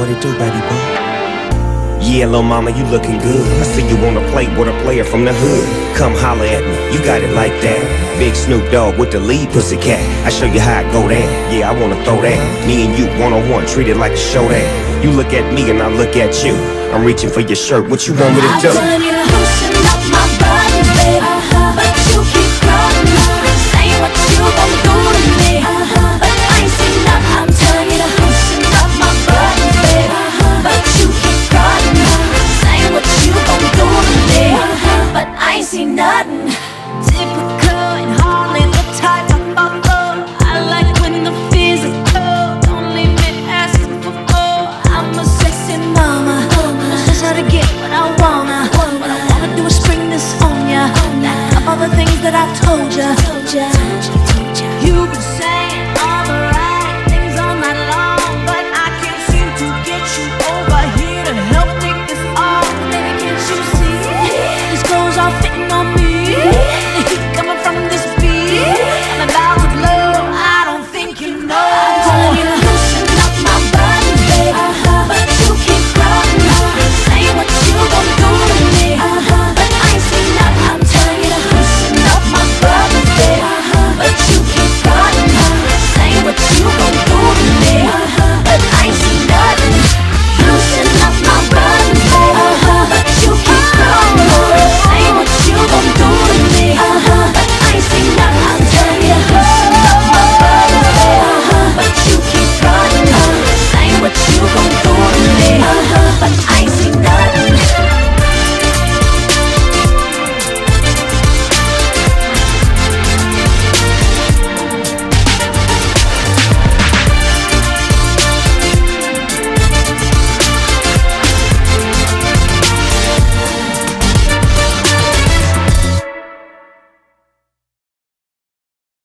What it do, baby boy? Yeah, little mama, you looking good. I see you on the plate with a player from the hood. Come holler at me, you got it like that. Big Snoop Dogg with the lead pussy cat. I show you how it go down. Yeah, I wanna throw that. Me and you one on one, treat it like a showdown. You look at me and I look at you. I'm reaching for your shirt. What you want me to do? telling you to I told told ya. You've been saying all the right things all night long, but I can't seem to get you over here to help this. Baby, can't you see? Fitting.